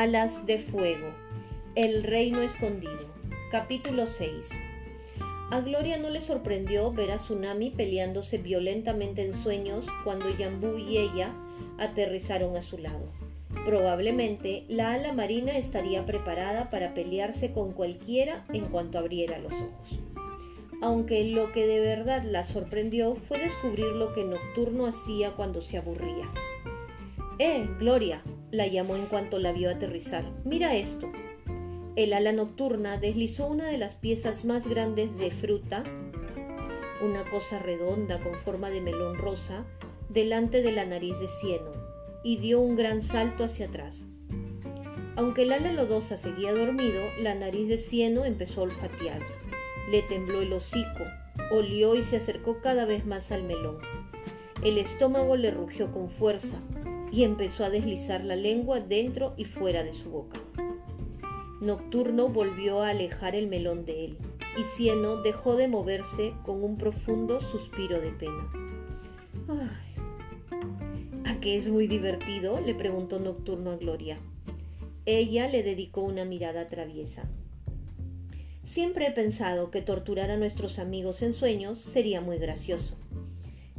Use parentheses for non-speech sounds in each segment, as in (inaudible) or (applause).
Alas de Fuego. El Reino Escondido. Capítulo 6. A Gloria no le sorprendió ver a Tsunami peleándose violentamente en sueños cuando Yambu y ella aterrizaron a su lado. Probablemente la ala marina estaría preparada para pelearse con cualquiera en cuanto abriera los ojos. Aunque lo que de verdad la sorprendió fue descubrir lo que Nocturno hacía cuando se aburría. ¡Eh, Gloria! La llamó en cuanto la vio aterrizar. Mira esto. El ala nocturna deslizó una de las piezas más grandes de fruta, una cosa redonda con forma de melón rosa, delante de la nariz de Cieno, y dio un gran salto hacia atrás. Aunque el ala lodosa seguía dormido, la nariz de Cieno empezó a olfatear. Le tembló el hocico, olió y se acercó cada vez más al melón. El estómago le rugió con fuerza, y empezó a deslizar la lengua dentro y fuera de su boca. Nocturno volvió a alejar el melón de él, y Cieno dejó de moverse con un profundo suspiro de pena. ¿A qué es muy divertido? le preguntó Nocturno a Gloria. Ella le dedicó una mirada traviesa. Siempre he pensado que torturar a nuestros amigos en sueños sería muy gracioso.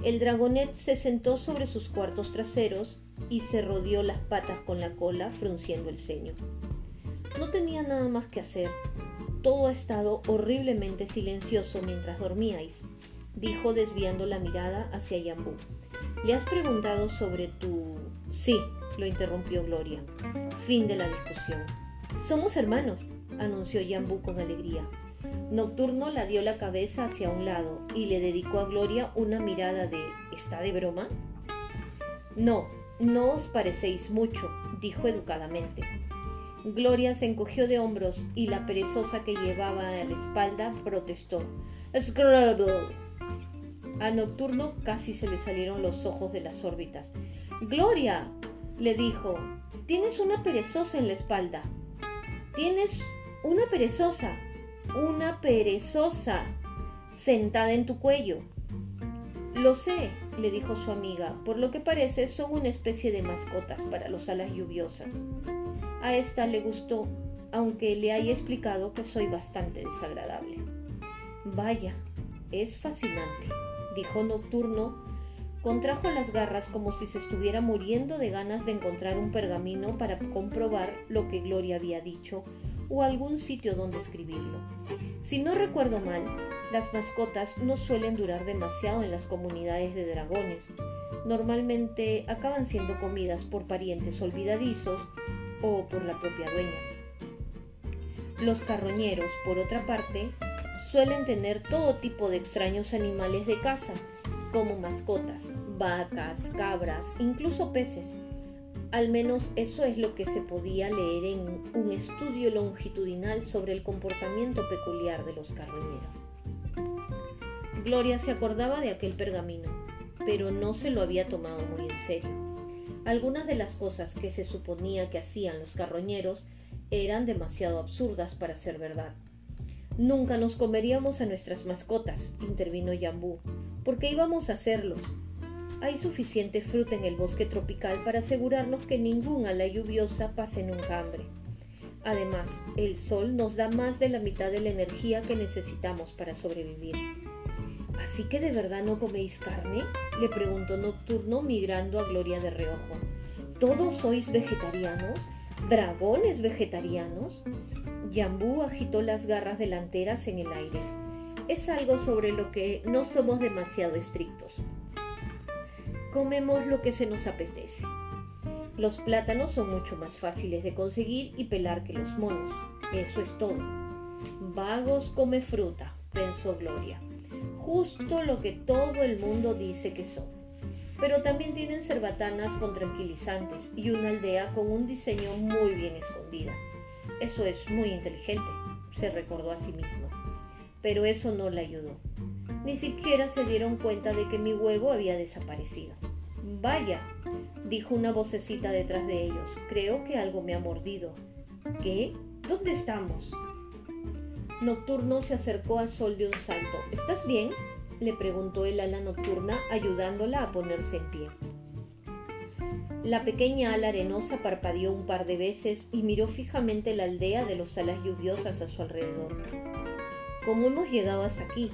El dragonet se sentó sobre sus cuartos traseros y se rodeó las patas con la cola, frunciendo el ceño. No tenía nada más que hacer. Todo ha estado horriblemente silencioso mientras dormíais, dijo desviando la mirada hacia Yambú. ¿Le has preguntado sobre tu... Sí, lo interrumpió Gloria. Fin de la discusión. Somos hermanos, anunció Yambú con alegría. Nocturno la dio la cabeza hacia un lado y le dedicó a Gloria una mirada de ¿Está de broma? No, no os parecéis mucho, dijo educadamente. Gloria se encogió de hombros y la perezosa que llevaba a la espalda protestó. Scrabble. A Nocturno casi se le salieron los ojos de las órbitas. Gloria, le dijo, tienes una perezosa en la espalda. Tienes una perezosa una perezosa sentada en tu cuello. Lo sé, le dijo su amiga, por lo que parece son una especie de mascotas para los alas lluviosas. A esta le gustó, aunque le haya explicado que soy bastante desagradable. Vaya, es fascinante, dijo Nocturno. Contrajo las garras como si se estuviera muriendo de ganas de encontrar un pergamino para comprobar lo que Gloria había dicho o algún sitio donde escribirlo. Si no recuerdo mal, las mascotas no suelen durar demasiado en las comunidades de dragones. Normalmente acaban siendo comidas por parientes olvidadizos o por la propia dueña. Los carroñeros, por otra parte, suelen tener todo tipo de extraños animales de casa, como mascotas, vacas, cabras, incluso peces al menos eso es lo que se podía leer en un estudio longitudinal sobre el comportamiento peculiar de los carroñeros. Gloria se acordaba de aquel pergamino, pero no se lo había tomado muy en serio. Algunas de las cosas que se suponía que hacían los carroñeros eran demasiado absurdas para ser verdad. Nunca nos comeríamos a nuestras mascotas, intervino Yambú. ¿Por qué íbamos a hacerlos? hay suficiente fruta en el bosque tropical para asegurarnos que ningún ala lluviosa pase nunca hambre. Además, el sol nos da más de la mitad de la energía que necesitamos para sobrevivir. ¿Así que de verdad no coméis carne? le preguntó Nocturno migrando a Gloria de reojo. ¿Todos sois vegetarianos? ¿Dragones vegetarianos? Yambú agitó las garras delanteras en el aire. Es algo sobre lo que no somos demasiado estrictos comemos lo que se nos apetece. Los plátanos son mucho más fáciles de conseguir y pelar que los monos. Eso es todo. Vagos come fruta, pensó Gloria. Justo lo que todo el mundo dice que son. Pero también tienen cerbatanas con tranquilizantes y una aldea con un diseño muy bien escondida. Eso es muy inteligente, se recordó a sí mismo. Pero eso no le ayudó. Ni siquiera se dieron cuenta de que mi huevo había desaparecido. Vaya, dijo una vocecita detrás de ellos. Creo que algo me ha mordido. ¿Qué? ¿Dónde estamos? Nocturno se acercó a Sol de un salto. ¿Estás bien? le preguntó el ala nocturna, ayudándola a ponerse en pie. La pequeña ala arenosa parpadeó un par de veces y miró fijamente la aldea de los alas lluviosas a su alrededor. ¿Cómo hemos llegado hasta aquí?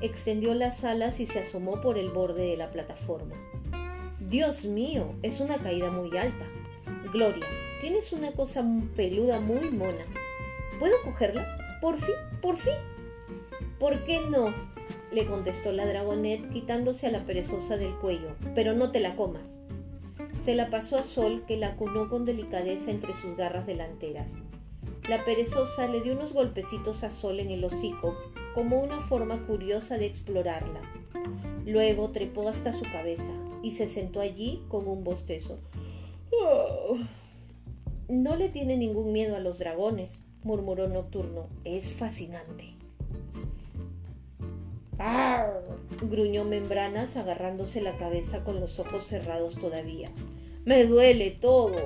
Extendió las alas y se asomó por el borde de la plataforma. Dios mío, es una caída muy alta. Gloria, tienes una cosa peluda muy mona. ¿Puedo cogerla? Por fin, por fin. ¿Por qué no? le contestó la dragonet quitándose a la perezosa del cuello. Pero no te la comas. Se la pasó a Sol, que la cunó con delicadeza entre sus garras delanteras. La perezosa le dio unos golpecitos a Sol en el hocico, como una forma curiosa de explorarla. Luego trepó hasta su cabeza y se sentó allí con un bostezo. Oh. No le tiene ningún miedo a los dragones, murmuró Nocturno. Es fascinante. gruñó Membranas agarrándose la cabeza con los ojos cerrados todavía. Me duele todo.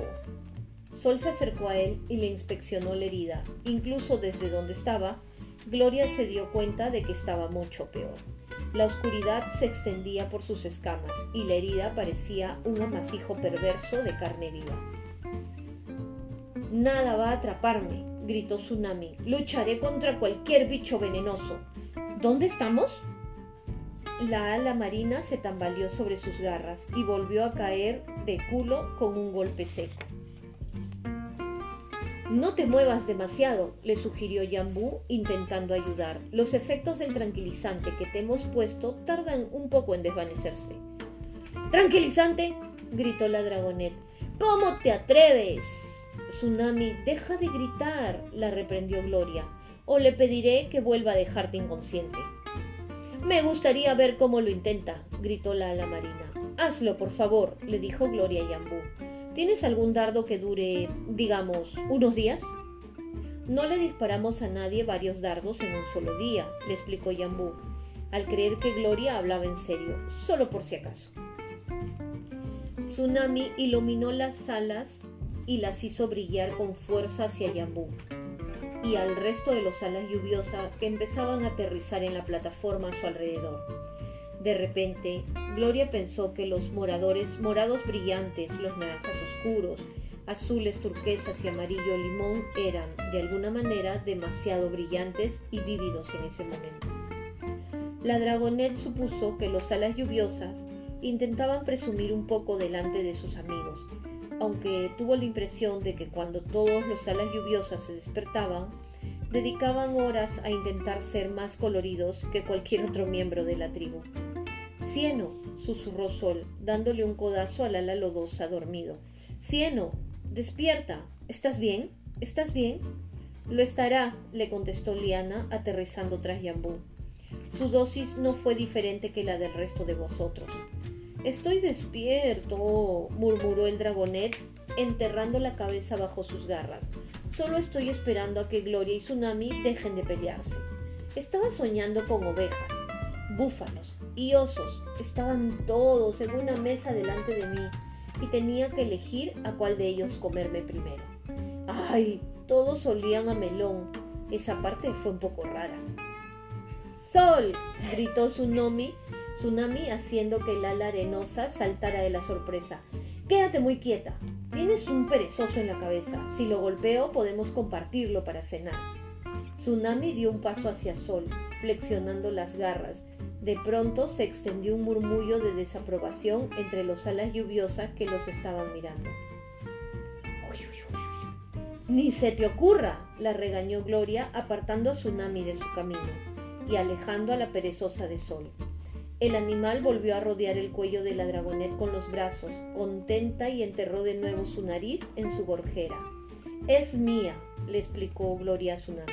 Sol se acercó a él y le inspeccionó la herida. Incluso desde donde estaba, Gloria se dio cuenta de que estaba mucho peor. La oscuridad se extendía por sus escamas y la herida parecía un amasijo perverso de carne viva. Nada va a atraparme, gritó Tsunami. Lucharé contra cualquier bicho venenoso. ¿Dónde estamos? La ala marina se tambaleó sobre sus garras y volvió a caer de culo con un golpe seco. No te muevas demasiado, le sugirió Yambú intentando ayudar. Los efectos del tranquilizante que te hemos puesto tardan un poco en desvanecerse. ¿Tranquilizante? gritó la dragonet. ¿Cómo te atreves? Tsunami, deja de gritar, la reprendió Gloria, o le pediré que vuelva a dejarte inconsciente. Me gustaría ver cómo lo intenta, gritó la ala marina. Hazlo, por favor, le dijo Gloria Yambú. ¿Tienes algún dardo que dure, digamos, unos días? No le disparamos a nadie varios dardos en un solo día, le explicó Yambú, al creer que Gloria hablaba en serio, solo por si acaso. Tsunami iluminó las alas y las hizo brillar con fuerza hacia Yambú y al resto de los alas lluviosas que empezaban a aterrizar en la plataforma a su alrededor. De repente, Gloria pensó que los moradores morados brillantes, los naranjas oscuros, azules, turquesas y amarillo limón eran, de alguna manera, demasiado brillantes y vívidos en ese momento. La dragonet supuso que los alas lluviosas intentaban presumir un poco delante de sus amigos, aunque tuvo la impresión de que cuando todos los alas lluviosas se despertaban, dedicaban horas a intentar ser más coloridos que cualquier otro miembro de la tribu. Cieno, susurró Sol, dándole un codazo al ala lodosa dormido. Cieno, despierta. ¿Estás bien? ¿Estás bien? Lo estará, le contestó Liana, aterrizando tras Yambú. Su dosis no fue diferente que la del resto de vosotros. Estoy despierto, murmuró el dragonet, enterrando la cabeza bajo sus garras. Solo estoy esperando a que Gloria y Tsunami dejen de pelearse. Estaba soñando con ovejas, búfalos y osos. Estaban todos en una mesa delante de mí y tenía que elegir a cuál de ellos comerme primero. ¡Ay! Todos olían a melón. Esa parte fue un poco rara. ¡Sol! gritó Tsunami Tsunami haciendo que el ala arenosa saltara de la sorpresa. Quédate muy quieta. Tienes un perezoso en la cabeza. Si lo golpeo podemos compartirlo para cenar. Tsunami dio un paso hacia Sol, flexionando las garras. De pronto se extendió un murmullo de desaprobación entre los alas lluviosas que los estaban mirando. Ni se te ocurra, la regañó Gloria, apartando a Tsunami de su camino y alejando a la perezosa de Sol. El animal volvió a rodear el cuello de la dragonet con los brazos, contenta y enterró de nuevo su nariz en su gorjera. Es mía, le explicó Gloria a Tsunami.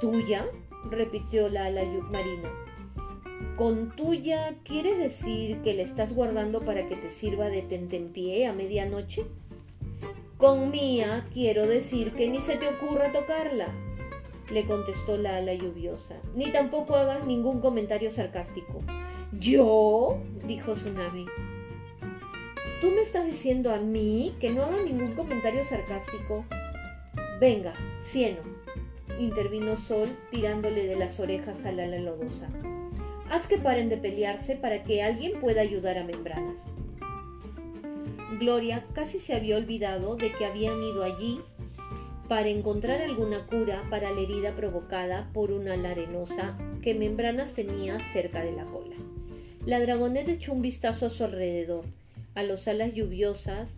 ¿Tuya? repitió la ala marino. ¿Con tuya quieres decir que la estás guardando para que te sirva de tentempié a medianoche? Con mía quiero decir que ni se te ocurra tocarla, le contestó la ala lluviosa, ni tampoco hagas ningún comentario sarcástico. ¿Yo? dijo Tsunami. ¿Tú me estás diciendo a mí que no haga ningún comentario sarcástico? Venga, cieno, intervino Sol tirándole de las orejas a la lodosa. Haz que paren de pelearse para que alguien pueda ayudar a Membranas. Gloria casi se había olvidado de que habían ido allí para encontrar alguna cura para la herida provocada por una ala arenosa que Membranas tenía cerca de la cola. La dragoneta echó un vistazo a su alrededor, a las alas lluviosas.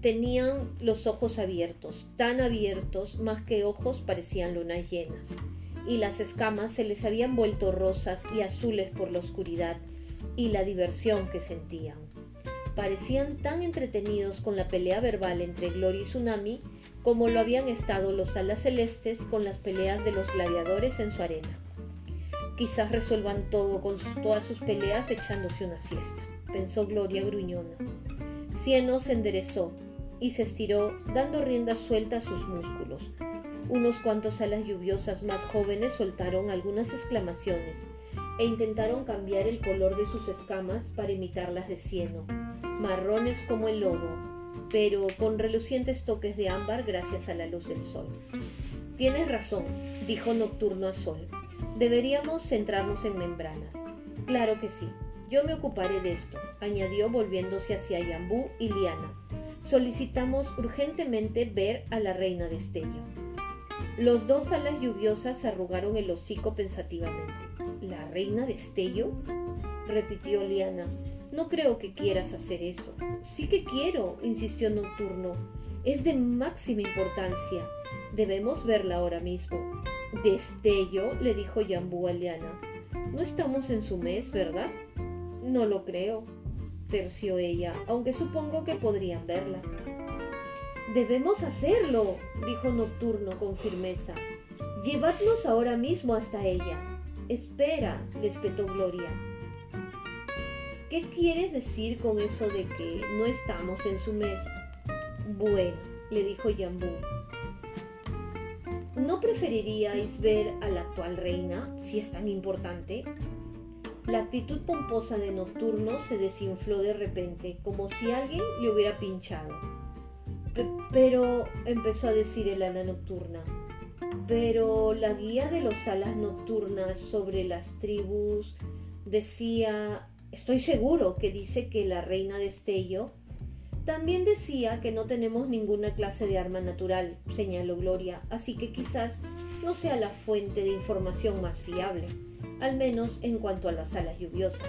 Tenían los ojos abiertos, tan abiertos, más que ojos parecían lunas llenas, y las escamas se les habían vuelto rosas y azules por la oscuridad y la diversión que sentían parecían tan entretenidos con la pelea verbal entre Gloria y Tsunami como lo habían estado los alas celestes con las peleas de los gladiadores en su arena. Quizás resuelvan todo con todas sus peleas echándose una siesta, pensó Gloria gruñona. Cieno se enderezó y se estiró, dando rienda suelta a sus músculos. Unos cuantos alas lluviosas más jóvenes soltaron algunas exclamaciones e intentaron cambiar el color de sus escamas para imitar las de cieno marrones como el lobo, pero con relucientes toques de ámbar gracias a la luz del sol. Tienes razón, dijo Nocturno a Sol. Deberíamos centrarnos en membranas. Claro que sí. Yo me ocuparé de esto, añadió volviéndose hacia Yambú y Liana. Solicitamos urgentemente ver a la reina de Estello. Los dos alas lluviosas arrugaron el hocico pensativamente. ¿La reina de Estello? repitió Liana. No creo que quieras hacer eso. Sí que quiero, insistió Nocturno. Es de máxima importancia. Debemos verla ahora mismo. Destello, le dijo Yambú a Liana. No estamos en su mes, ¿verdad? No lo creo, terció ella, aunque supongo que podrían verla. Debemos hacerlo, dijo Nocturno con firmeza. Llevadnos ahora mismo hasta ella. Espera, le espetó Gloria. ¿Qué quieres decir con eso de que no estamos en su mes? Bueno, le dijo Yambú. ¿No preferiríais ver a la actual reina, si es tan importante? La actitud pomposa de Nocturno se desinfló de repente, como si alguien le hubiera pinchado. pero, empezó a decir el ala nocturna, pero la guía de los alas nocturnas sobre las tribus decía Estoy seguro que dice que la reina de Estello también decía que no tenemos ninguna clase de arma natural, señaló Gloria, así que quizás no sea la fuente de información más fiable, al menos en cuanto a las alas lluviosas.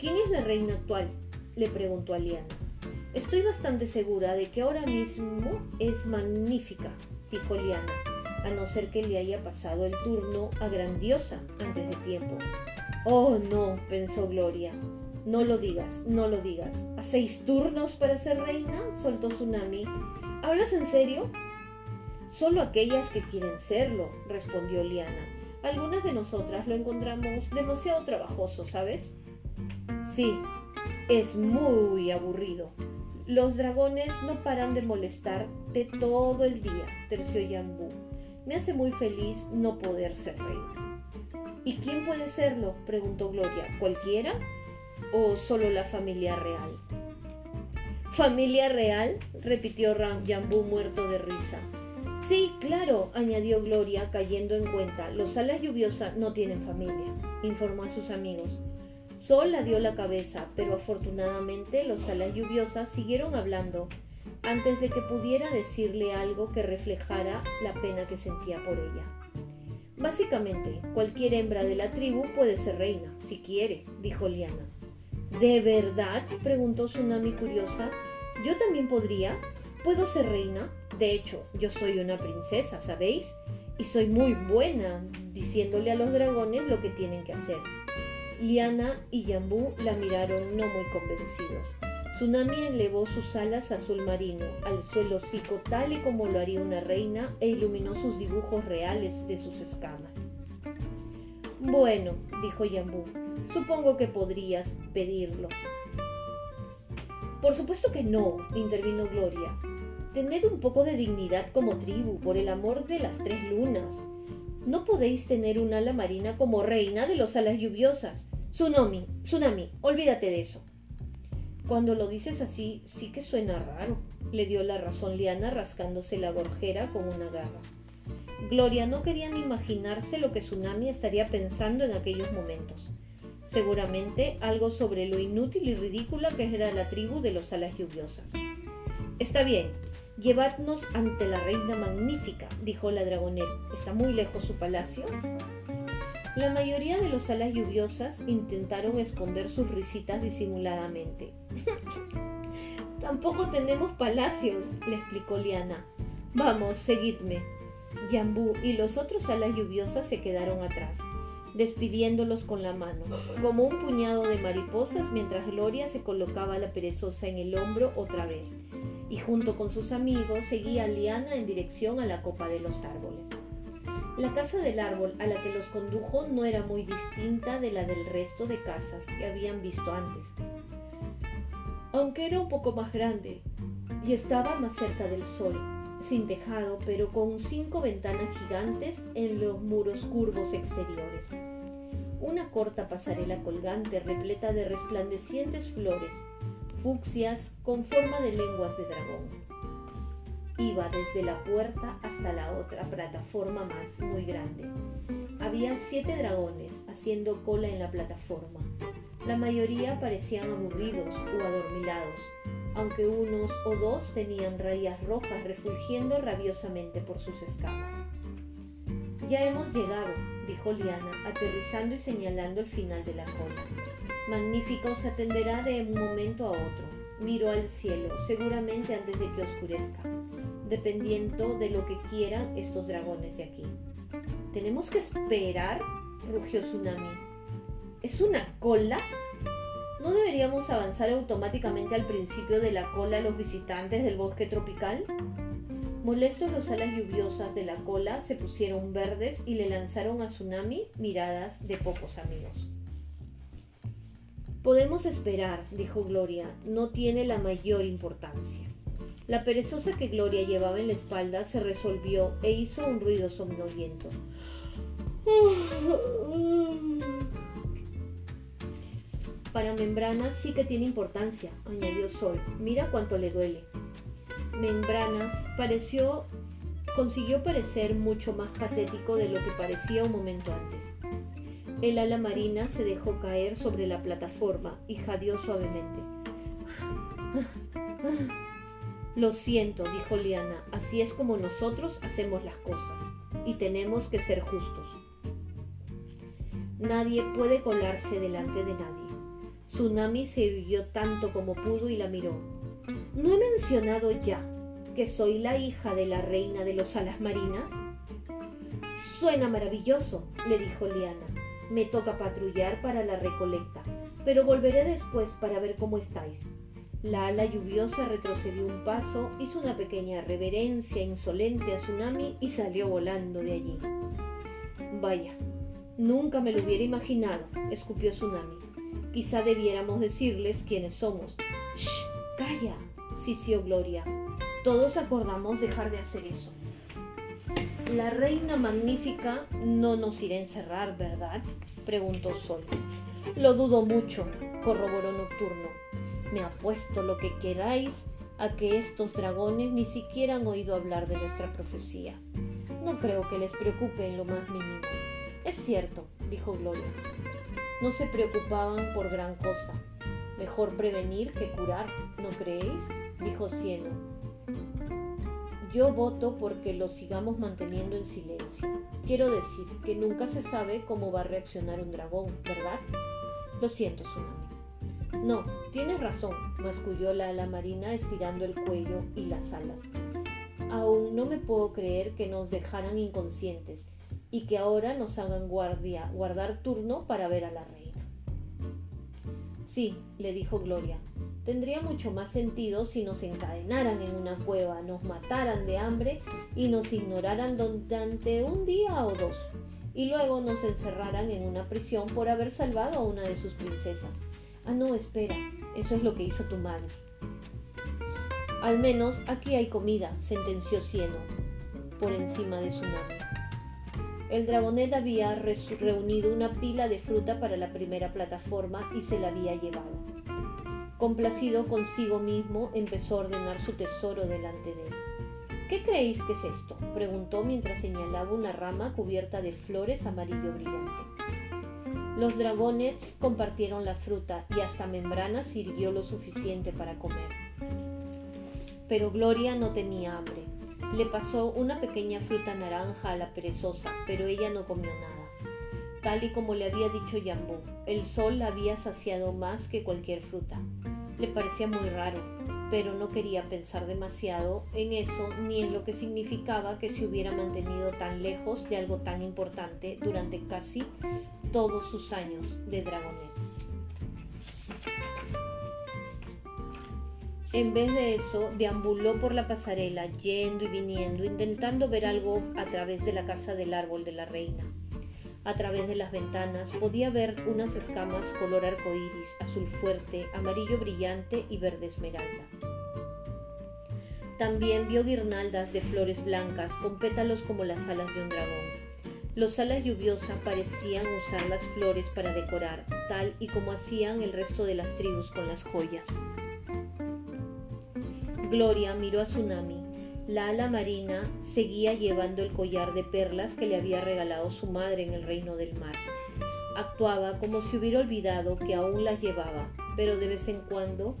¿Quién es la reina actual? le preguntó Aliana. Estoy bastante segura de que ahora mismo es magnífica, dijo Liana, a no ser que le haya pasado el turno a Grandiosa antes de tiempo. Oh, no, pensó Gloria. No lo digas, no lo digas. ¿A turnos para ser reina? soltó Tsunami. ¿Hablas en serio? Solo aquellas que quieren serlo, respondió Liana. Algunas de nosotras lo encontramos demasiado trabajoso, ¿sabes? Sí, es muy aburrido. Los dragones no paran de molestarte todo el día, terció Yambú. Me hace muy feliz no poder ser reina. ¿Y quién puede serlo? preguntó Gloria. ¿Cualquiera? ¿O solo la familia real? ¿Familia real? repitió Jambú muerto de risa. Sí, claro, añadió Gloria, cayendo en cuenta. Los alas lluviosas no tienen familia, informó a sus amigos. Sol la dio la cabeza, pero afortunadamente los alas lluviosas siguieron hablando antes de que pudiera decirle algo que reflejara la pena que sentía por ella. Básicamente, cualquier hembra de la tribu puede ser reina, si quiere, dijo Liana. ¿De verdad? preguntó Tsunami curiosa. ¿Yo también podría? ¿Puedo ser reina? De hecho, yo soy una princesa, ¿sabéis? Y soy muy buena diciéndole a los dragones lo que tienen que hacer. Liana y Yambú la miraron no muy convencidos. Tsunami elevó sus alas azul marino al suelo hocico tal y como lo haría una reina e iluminó sus dibujos reales de sus escamas. Bueno, dijo Yambú, supongo que podrías pedirlo. Por supuesto que no, intervino Gloria. Tened un poco de dignidad como tribu, por el amor de las tres lunas. No podéis tener un ala marina como reina de los alas lluviosas. Tsunami, Tsunami, olvídate de eso. Cuando lo dices así, sí que suena raro, le dio la razón Liana rascándose la gorjera con una garra. Gloria no quería ni imaginarse lo que Tsunami estaría pensando en aquellos momentos. Seguramente algo sobre lo inútil y ridícula que era la tribu de los alas lluviosas. Está bien, llevadnos ante la reina magnífica, dijo la dragonet. ¿Está muy lejos su palacio? La mayoría de los alas lluviosas intentaron esconder sus risitas disimuladamente. (laughs) Tampoco tenemos palacios, le explicó Liana. Vamos, seguidme. Yambú y los otros alas lluviosas se quedaron atrás, despidiéndolos con la mano, como un puñado de mariposas mientras Gloria se colocaba la perezosa en el hombro otra vez, y junto con sus amigos seguía Liana en dirección a la copa de los árboles. La casa del árbol a la que los condujo no era muy distinta de la del resto de casas que habían visto antes, aunque era un poco más grande y estaba más cerca del sol, sin tejado, pero con cinco ventanas gigantes en los muros curvos exteriores. Una corta pasarela colgante repleta de resplandecientes flores, fucsias con forma de lenguas de dragón Iba desde la puerta hasta la otra plataforma más muy grande. Había siete dragones haciendo cola en la plataforma. La mayoría parecían aburridos o adormilados, aunque unos o dos tenían rayas rojas refulgiendo rabiosamente por sus escamas. Ya hemos llegado, dijo Liana, aterrizando y señalando el final de la cola. Magnífica os atenderá de un momento a otro. Miro al cielo, seguramente antes de que oscurezca dependiendo de lo que quieran estos dragones de aquí. ¿Tenemos que esperar? rugió Tsunami. ¿Es una cola? ¿No deberíamos avanzar automáticamente al principio de la cola los visitantes del bosque tropical? Molestos los alas lluviosas de la cola se pusieron verdes y le lanzaron a Tsunami miradas de pocos amigos. Podemos esperar, dijo Gloria, no tiene la mayor importancia. La perezosa que Gloria llevaba en la espalda se resolvió e hizo un ruido somnoliento. Para Membranas sí que tiene importancia, añadió Sol. Mira cuánto le duele. Membranas pareció consiguió parecer mucho más patético de lo que parecía un momento antes. El ala marina se dejó caer sobre la plataforma y jadeó suavemente. Lo siento, dijo Liana, así es como nosotros hacemos las cosas, y tenemos que ser justos. Nadie puede colarse delante de nadie. Tsunami se irguió tanto como pudo y la miró. ¿No he mencionado ya que soy la hija de la reina de los alas marinas? Suena maravilloso, le dijo Liana. Me toca patrullar para la recolecta, pero volveré después para ver cómo estáis. La ala lluviosa retrocedió un paso, hizo una pequeña reverencia insolente a Tsunami y salió volando de allí. Vaya, nunca me lo hubiera imaginado, escupió Tsunami. Quizá debiéramos decirles quiénes somos. ¡Shh! ¡Calla! sisió Gloria. Todos acordamos dejar de hacer eso. La reina magnífica no nos irá a encerrar, ¿verdad? preguntó Sol. Lo dudo mucho, corroboró Nocturno. Me apuesto lo que queráis a que estos dragones ni siquiera han oído hablar de nuestra profecía. No creo que les preocupe en lo más mínimo. Es cierto, dijo Gloria. No se preocupaban por gran cosa. Mejor prevenir que curar, ¿no creéis? dijo Cieno. Yo voto porque lo sigamos manteniendo en silencio. Quiero decir que nunca se sabe cómo va a reaccionar un dragón, ¿verdad? Lo siento, Tsunami. No, tienes razón, masculló la ala marina estirando el cuello y las alas. Aún no me puedo creer que nos dejaran inconscientes y que ahora nos hagan guardia, guardar turno para ver a la reina. Sí, le dijo Gloria, tendría mucho más sentido si nos encadenaran en una cueva, nos mataran de hambre y nos ignoraran durante un día o dos, y luego nos encerraran en una prisión por haber salvado a una de sus princesas Ah, no, espera, eso es lo que hizo tu madre. Al menos aquí hay comida, sentenció Cieno, por encima de su nave. El dragonet había reunido una pila de fruta para la primera plataforma y se la había llevado. Complacido consigo mismo, empezó a ordenar su tesoro delante de él. ¿Qué creéis que es esto? preguntó mientras señalaba una rama cubierta de flores amarillo brillante. Los dragones compartieron la fruta y hasta Membrana sirvió lo suficiente para comer. Pero Gloria no tenía hambre. Le pasó una pequeña fruta naranja a la perezosa, pero ella no comió nada. Tal y como le había dicho Yambú, el sol la había saciado más que cualquier fruta. Le parecía muy raro, pero no quería pensar demasiado en eso ni en lo que significaba que se hubiera mantenido tan lejos de algo tan importante durante casi todos sus años de Dragonet. En vez de eso, deambuló por la pasarela, yendo y viniendo, intentando ver algo a través de la casa del árbol de la reina. A través de las ventanas podía ver unas escamas color arcoíris, azul fuerte, amarillo brillante y verde esmeralda. También vio guirnaldas de flores blancas con pétalos como las alas de un dragón. Los alas lluviosas parecían usar las flores para decorar, tal y como hacían el resto de las tribus con las joyas. Gloria miró a Tsunami. La ala marina seguía llevando el collar de perlas que le había regalado su madre en el reino del mar. Actuaba como si hubiera olvidado que aún las llevaba, pero de vez en cuando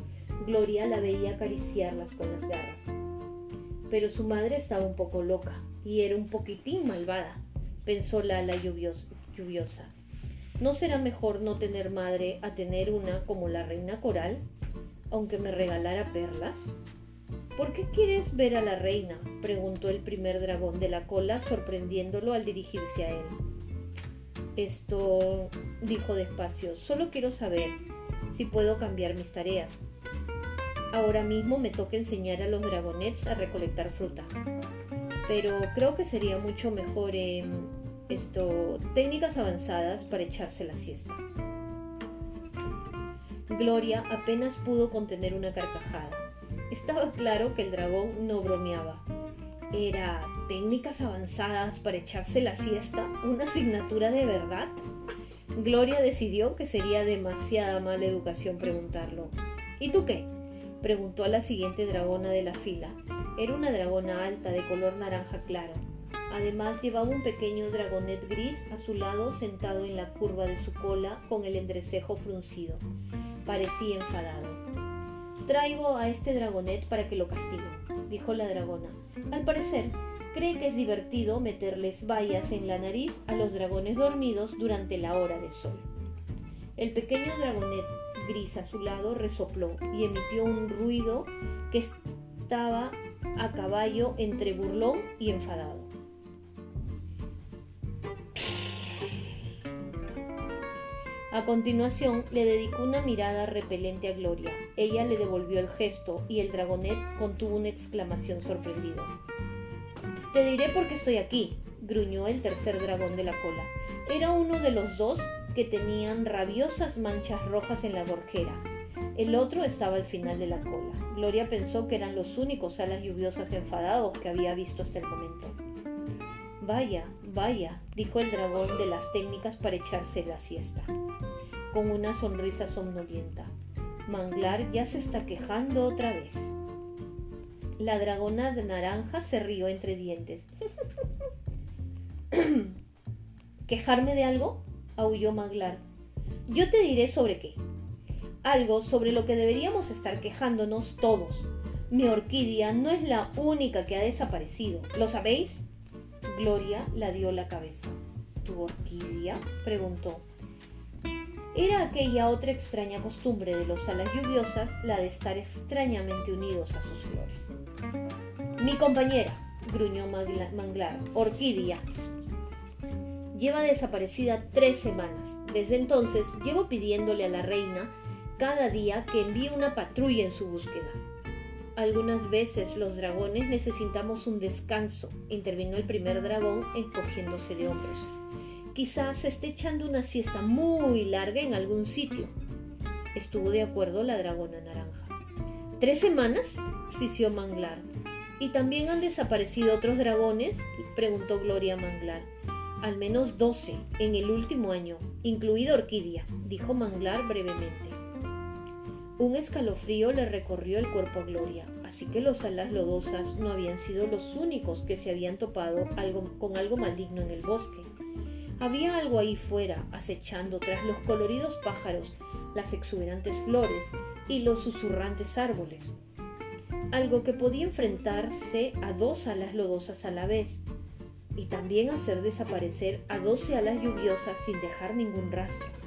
Gloria la veía acariciarlas con las garras pero su madre estaba un poco loca y era un poquitín malvada, pensó Lala lluviosa. ¿No será mejor no tener madre a tener una como la reina coral, aunque me regalara perlas? ¿Por qué quieres ver a la reina? preguntó el primer dragón de la cola, sorprendiéndolo al dirigirse a él. Esto, dijo despacio, solo quiero saber si puedo cambiar mis tareas. Ahora mismo me toca enseñar a los dragonets a recolectar fruta. Pero creo que sería mucho mejor esto técnicas avanzadas para echarse la siesta. Gloria apenas pudo contener una carcajada. Estaba claro que el dragón no bromeaba. ¿Era técnicas avanzadas para echarse la siesta una asignatura de verdad? Gloria decidió que sería demasiada mala educación preguntarlo. ¿Y tú qué? preguntó a la siguiente dragona de la fila. Era una dragona alta de color naranja claro. Además llevaba un pequeño dragonet gris a su lado sentado en la curva de su cola con el entrecejo fruncido. Parecía enfadado. Traigo a este dragonet para que lo castigue, dijo la dragona. Al parecer, cree que es divertido meterles vallas en la nariz a los dragones dormidos durante la hora del sol. El pequeño dragonet gris a su lado resopló y emitió un ruido que estaba a caballo entre burlón y enfadado. A continuación le dedicó una mirada repelente a Gloria. Ella le devolvió el gesto y el dragonet contuvo una exclamación sorprendido. Te diré por qué estoy aquí, gruñó el tercer dragón de la cola. Era uno de los dos que tenían rabiosas manchas rojas en la gorjera. El otro estaba al final de la cola. Gloria pensó que eran los únicos alas lluviosas enfadados que había visto hasta el momento. Vaya, vaya, dijo el dragón de las técnicas para echarse la siesta, con una sonrisa somnolienta. Manglar ya se está quejando otra vez. La dragona de naranja se rió entre dientes. (clears throat) ¿Quejarme de algo? aulló Maglar. Yo te diré sobre qué. Algo sobre lo que deberíamos estar quejándonos todos. Mi orquídea no es la única que ha desaparecido. ¿Lo sabéis? Gloria la dio la cabeza. ¿Tu orquídea? preguntó. Era aquella otra extraña costumbre de los alas lluviosas, la de estar extrañamente unidos a sus flores. Mi compañera, gruñó Manglar, orquídea, lleva desaparecida tres semanas. Desde entonces llevo pidiéndole a la reina cada día que envíe una patrulla en su búsqueda. Algunas veces los dragones necesitamos un descanso, intervino el primer dragón encogiéndose de hombros. Quizás se esté echando una siesta muy larga en algún sitio. Estuvo de acuerdo la dragona naranja. ¿Tres semanas? sisió Manglar. ¿Y también han desaparecido otros dragones? preguntó Gloria Manglar. Al menos doce en el último año, incluido Orquídea, dijo Manglar brevemente. Un escalofrío le recorrió el cuerpo a Gloria, así que los alas lodosas no habían sido los únicos que se habían topado con algo maligno en el bosque. Había algo ahí fuera, acechando tras los coloridos pájaros, las exuberantes flores y los susurrantes árboles. Algo que podía enfrentarse a dos alas lodosas a la vez y también hacer desaparecer a doce alas lluviosas sin dejar ningún rastro.